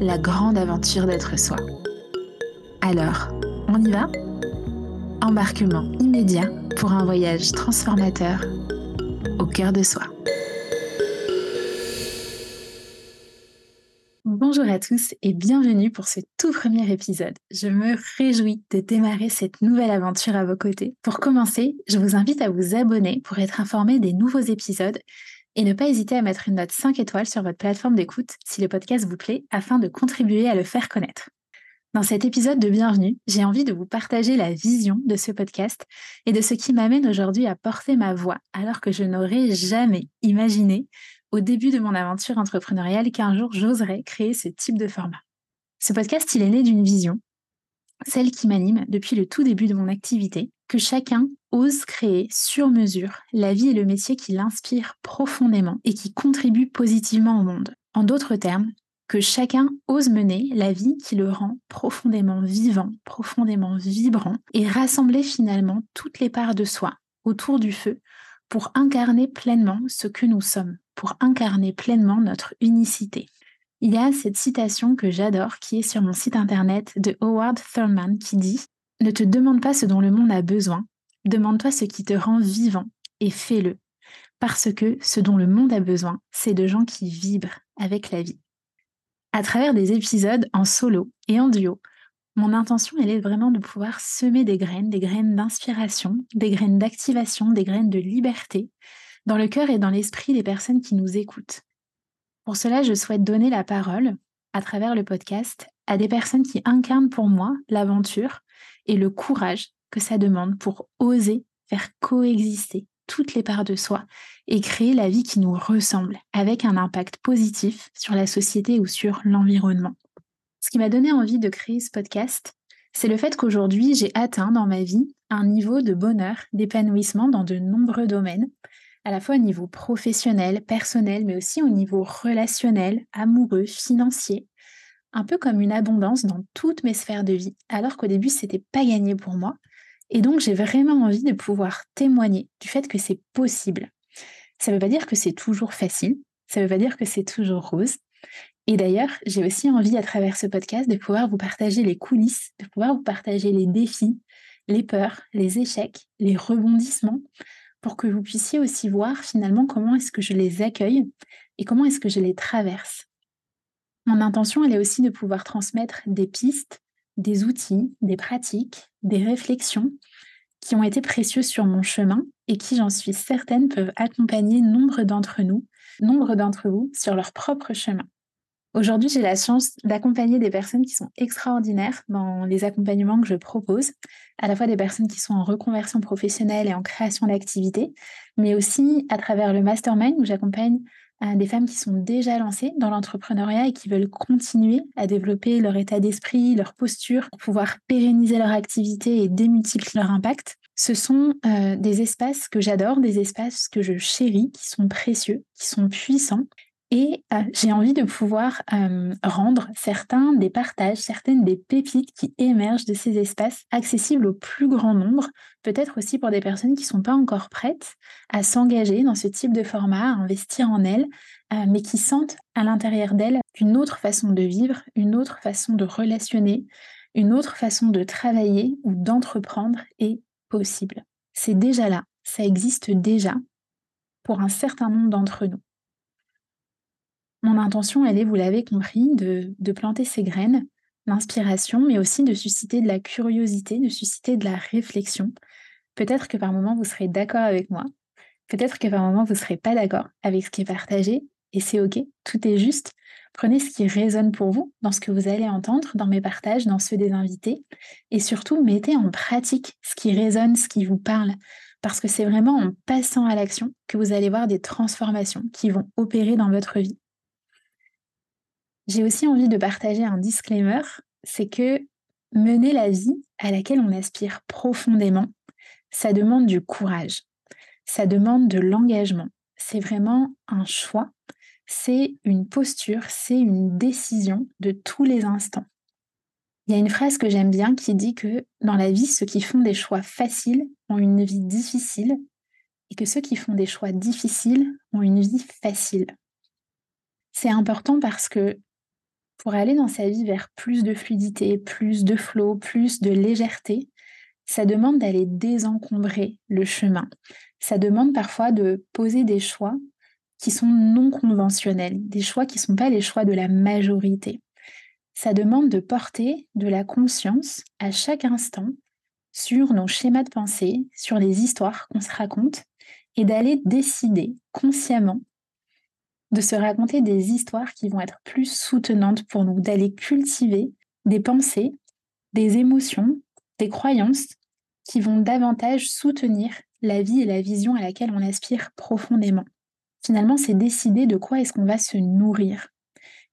la grande aventure d'être soi. Alors, on y va? Embarquement immédiat pour un voyage transformateur au cœur de soi. Bonjour à tous et bienvenue pour ce tout premier épisode. Je me réjouis de démarrer cette nouvelle aventure à vos côtés. Pour commencer, je vous invite à vous abonner pour être informé des nouveaux épisodes et ne pas hésiter à mettre une note 5 étoiles sur votre plateforme d'écoute si le podcast vous plaît afin de contribuer à le faire connaître. Dans cet épisode de Bienvenue, j'ai envie de vous partager la vision de ce podcast et de ce qui m'amène aujourd'hui à porter ma voix alors que je n'aurais jamais imaginé au début de mon aventure entrepreneuriale qu'un jour j'oserais créer ce type de format. Ce podcast, il est né d'une vision, celle qui m'anime depuis le tout début de mon activité, que chacun ose créer sur mesure la vie et le métier qui l'inspire profondément et qui contribue positivement au monde. En d'autres termes, que chacun ose mener la vie qui le rend profondément vivant, profondément vibrant et rassembler finalement toutes les parts de soi autour du feu pour incarner pleinement ce que nous sommes, pour incarner pleinement notre unicité. Il y a cette citation que j'adore qui est sur mon site internet de Howard Thurman qui dit Ne te demande pas ce dont le monde a besoin, demande-toi ce qui te rend vivant et fais-le. Parce que ce dont le monde a besoin, c'est de gens qui vibrent avec la vie. À travers des épisodes en solo et en duo, mon intention, est vraiment de pouvoir semer des graines, des graines d'inspiration, des graines d'activation, des graines de liberté dans le cœur et dans l'esprit des personnes qui nous écoutent. Pour cela, je souhaite donner la parole, à travers le podcast, à des personnes qui incarnent pour moi l'aventure et le courage que ça demande pour oser faire coexister toutes les parts de soi et créer la vie qui nous ressemble, avec un impact positif sur la société ou sur l'environnement. Ce qui m'a donné envie de créer ce podcast, c'est le fait qu'aujourd'hui, j'ai atteint dans ma vie un niveau de bonheur, d'épanouissement dans de nombreux domaines, à la fois au niveau professionnel, personnel, mais aussi au niveau relationnel, amoureux, financier, un peu comme une abondance dans toutes mes sphères de vie, alors qu'au début, c'était pas gagné pour moi. Et donc, j'ai vraiment envie de pouvoir témoigner du fait que c'est possible. Ça ne veut pas dire que c'est toujours facile, ça ne veut pas dire que c'est toujours rose. Et d'ailleurs, j'ai aussi envie, à travers ce podcast, de pouvoir vous partager les coulisses, de pouvoir vous partager les défis, les peurs, les échecs, les rebondissements, pour que vous puissiez aussi voir finalement comment est-ce que je les accueille et comment est-ce que je les traverse. Mon intention, elle est aussi de pouvoir transmettre des pistes, des outils, des pratiques, des réflexions qui ont été précieux sur mon chemin et qui, j'en suis certaine, peuvent accompagner nombre d'entre nous, nombre d'entre vous sur leur propre chemin. Aujourd'hui, j'ai la chance d'accompagner des personnes qui sont extraordinaires dans les accompagnements que je propose, à la fois des personnes qui sont en reconversion professionnelle et en création d'activités, mais aussi à travers le mastermind où j'accompagne des femmes qui sont déjà lancées dans l'entrepreneuriat et qui veulent continuer à développer leur état d'esprit, leur posture, pour pouvoir pérenniser leur activité et démultiplier leur impact. Ce sont euh, des espaces que j'adore, des espaces que je chéris, qui sont précieux, qui sont puissants et euh, j'ai envie de pouvoir euh, rendre certains des partages, certaines des pépites qui émergent de ces espaces accessibles au plus grand nombre, peut-être aussi pour des personnes qui ne sont pas encore prêtes à s'engager dans ce type de format, à investir en elles, euh, mais qui sentent à l'intérieur d'elles une autre façon de vivre, une autre façon de relationner, une autre façon de travailler ou d'entreprendre est possible. C'est déjà là, ça existe déjà pour un certain nombre d'entre nous. Mon intention, elle est, vous l'avez compris, de, planter ces graines d'inspiration, mais aussi de susciter de la curiosité, de susciter de la réflexion. Peut-être que par moments, vous serez d'accord avec moi. Peut-être qu'à un moment, vous ne serez pas d'accord avec ce qui est partagé, et c'est OK, tout est juste. Prenez ce qui résonne pour vous dans ce que vous allez entendre, dans mes partages, dans ceux des invités, et surtout mettez en pratique ce qui résonne, ce qui vous parle, parce que c'est vraiment en passant à l'action que vous allez voir des transformations qui vont opérer dans votre vie. J'ai aussi envie de partager un disclaimer, c'est que mener la vie à laquelle on aspire profondément, ça demande du courage, ça demande de l'engagement. C'est vraiment un choix, c'est une posture, c'est une décision de tous les instants. Il y a une phrase que j'aime bien qui dit que dans la vie, ceux qui font des choix faciles ont une vie difficile et que ceux qui font des choix difficiles ont une vie facile. C'est important parce que pour aller dans sa vie vers plus de fluidité, plus de flow, plus de légèreté, ça demande d'aller désencombrer le chemin. Ça demande parfois de poser des choix qui sont non conventionnels, des choix qui ne sont pas les choix de la majorité ça demande de porter de la conscience à chaque instant sur nos schémas de pensée, sur les histoires qu'on se raconte, et d'aller décider consciemment de se raconter des histoires qui vont être plus soutenantes pour nous, d'aller cultiver des pensées, des émotions, des croyances qui vont davantage soutenir la vie et la vision à laquelle on aspire profondément. Finalement, c'est décider de quoi est-ce qu'on va se nourrir.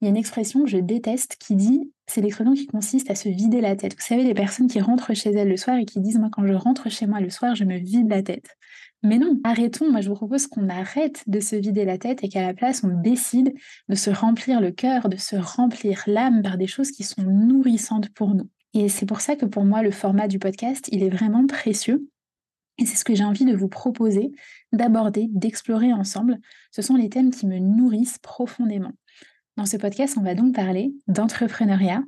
Il y a une expression que je déteste qui dit, c'est l'expression qui consiste à se vider la tête. Vous savez, les personnes qui rentrent chez elles le soir et qui disent, moi, quand je rentre chez moi le soir, je me vide la tête. Mais non, arrêtons. Moi, je vous propose qu'on arrête de se vider la tête et qu'à la place, on décide de se remplir le cœur, de se remplir l'âme par des choses qui sont nourrissantes pour nous. Et c'est pour ça que pour moi, le format du podcast, il est vraiment précieux. Et c'est ce que j'ai envie de vous proposer, d'aborder, d'explorer ensemble. Ce sont les thèmes qui me nourrissent profondément. Dans ce podcast, on va donc parler d'entrepreneuriat,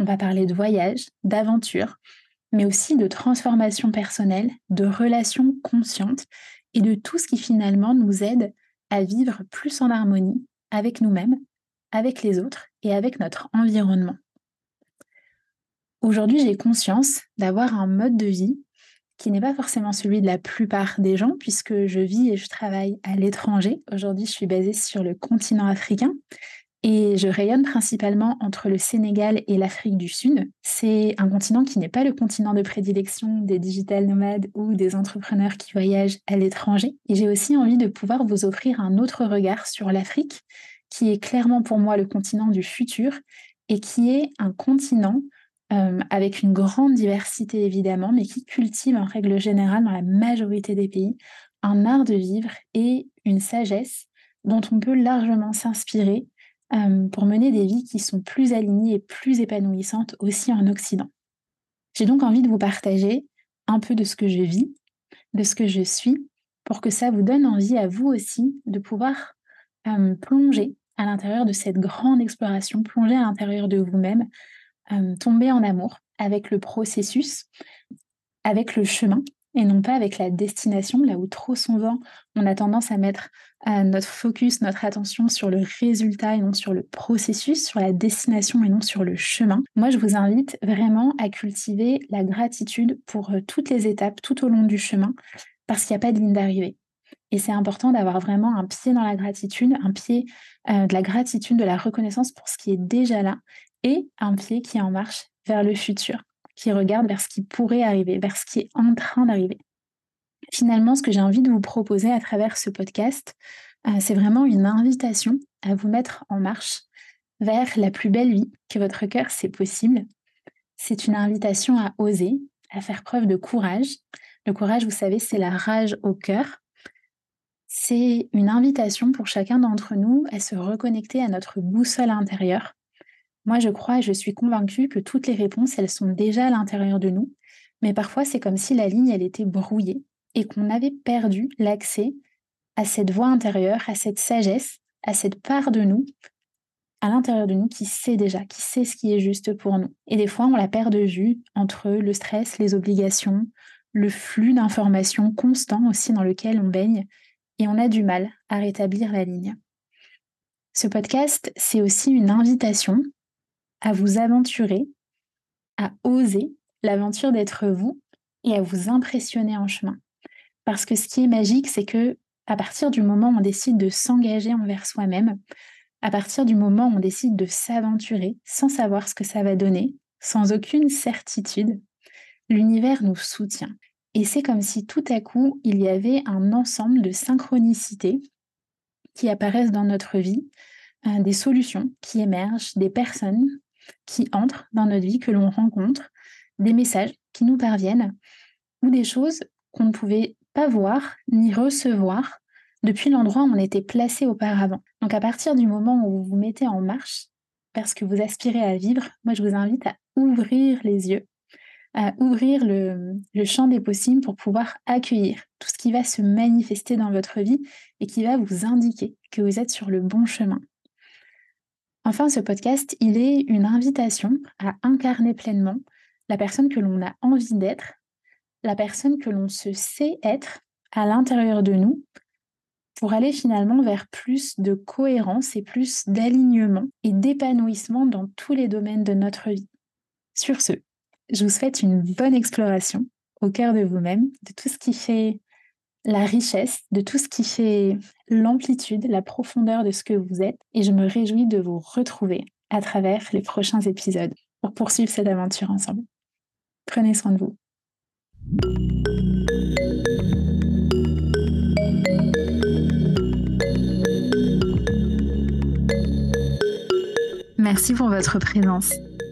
on va parler de voyage, d'aventure, mais aussi de transformation personnelle, de relations conscientes et de tout ce qui finalement nous aide à vivre plus en harmonie avec nous-mêmes, avec les autres et avec notre environnement. Aujourd'hui, j'ai conscience d'avoir un mode de vie qui n'est pas forcément celui de la plupart des gens, puisque je vis et je travaille à l'étranger. Aujourd'hui, je suis basée sur le continent africain et je rayonne principalement entre le Sénégal et l'Afrique du Sud. C'est un continent qui n'est pas le continent de prédilection des digital nomades ou des entrepreneurs qui voyagent à l'étranger. Et j'ai aussi envie de pouvoir vous offrir un autre regard sur l'Afrique, qui est clairement pour moi le continent du futur et qui est un continent euh, avec une grande diversité évidemment, mais qui cultive en règle générale dans la majorité des pays un art de vivre et une sagesse dont on peut largement s'inspirer euh, pour mener des vies qui sont plus alignées et plus épanouissantes aussi en Occident. J'ai donc envie de vous partager un peu de ce que je vis, de ce que je suis, pour que ça vous donne envie à vous aussi de pouvoir euh, plonger à l'intérieur de cette grande exploration, plonger à l'intérieur de vous-même, euh, tomber en amour avec le processus, avec le chemin, et non pas avec la destination, là où trop souvent on a tendance à mettre euh, notre focus, notre attention sur le résultat et non sur le processus, sur la destination et non sur le chemin. Moi, je vous invite vraiment à cultiver la gratitude pour euh, toutes les étapes tout au long du chemin, parce qu'il n'y a pas de ligne d'arrivée. Et c'est important d'avoir vraiment un pied dans la gratitude, un pied euh, de la gratitude, de la reconnaissance pour ce qui est déjà là, et un pied qui est en marche vers le futur qui regarde vers ce qui pourrait arriver, vers ce qui est en train d'arriver. Finalement, ce que j'ai envie de vous proposer à travers ce podcast, euh, c'est vraiment une invitation à vous mettre en marche vers la plus belle vie que votre cœur c'est possible. C'est une invitation à oser, à faire preuve de courage. Le courage, vous savez, c'est la rage au cœur. C'est une invitation pour chacun d'entre nous à se reconnecter à notre boussole intérieure, moi, je crois je suis convaincue que toutes les réponses, elles sont déjà à l'intérieur de nous, mais parfois c'est comme si la ligne, elle était brouillée et qu'on avait perdu l'accès à cette voix intérieure, à cette sagesse, à cette part de nous, à l'intérieur de nous qui sait déjà, qui sait ce qui est juste pour nous. Et des fois, on la perd de vue entre le stress, les obligations, le flux d'informations constant aussi dans lequel on baigne, et on a du mal à rétablir la ligne. Ce podcast, c'est aussi une invitation à vous aventurer, à oser l'aventure d'être vous et à vous impressionner en chemin. Parce que ce qui est magique, c'est que à partir du moment où on décide de s'engager envers soi-même, à partir du moment où on décide de s'aventurer sans savoir ce que ça va donner, sans aucune certitude, l'univers nous soutient. Et c'est comme si tout à coup, il y avait un ensemble de synchronicités qui apparaissent dans notre vie, euh, des solutions qui émergent, des personnes qui entrent dans notre vie, que l'on rencontre, des messages qui nous parviennent, ou des choses qu'on ne pouvait pas voir ni recevoir depuis l'endroit où on était placé auparavant. Donc à partir du moment où vous vous mettez en marche, parce que vous aspirez à vivre, moi je vous invite à ouvrir les yeux, à ouvrir le, le, champ des possibles pour pouvoir accueillir tout ce qui va se manifester dans votre vie et qui va vous indiquer que vous êtes sur le bon chemin. Enfin, ce podcast, il est une invitation à incarner pleinement la personne que l'on a envie d'être, la personne que l'on se sait être à l'intérieur de nous pour aller finalement vers plus de cohérence et plus d'alignement et d'épanouissement dans tous les domaines de notre vie. Sur ce, je vous souhaite une bonne exploration au cœur de vous-même, de tout ce qui fait la richesse, de tout ce qui fait l'amplitude, la profondeur de ce que vous êtes, et je me réjouis de vous retrouver à travers les prochains épisodes pour poursuivre cette aventure ensemble. Prenez soin de vous. Merci pour votre présence.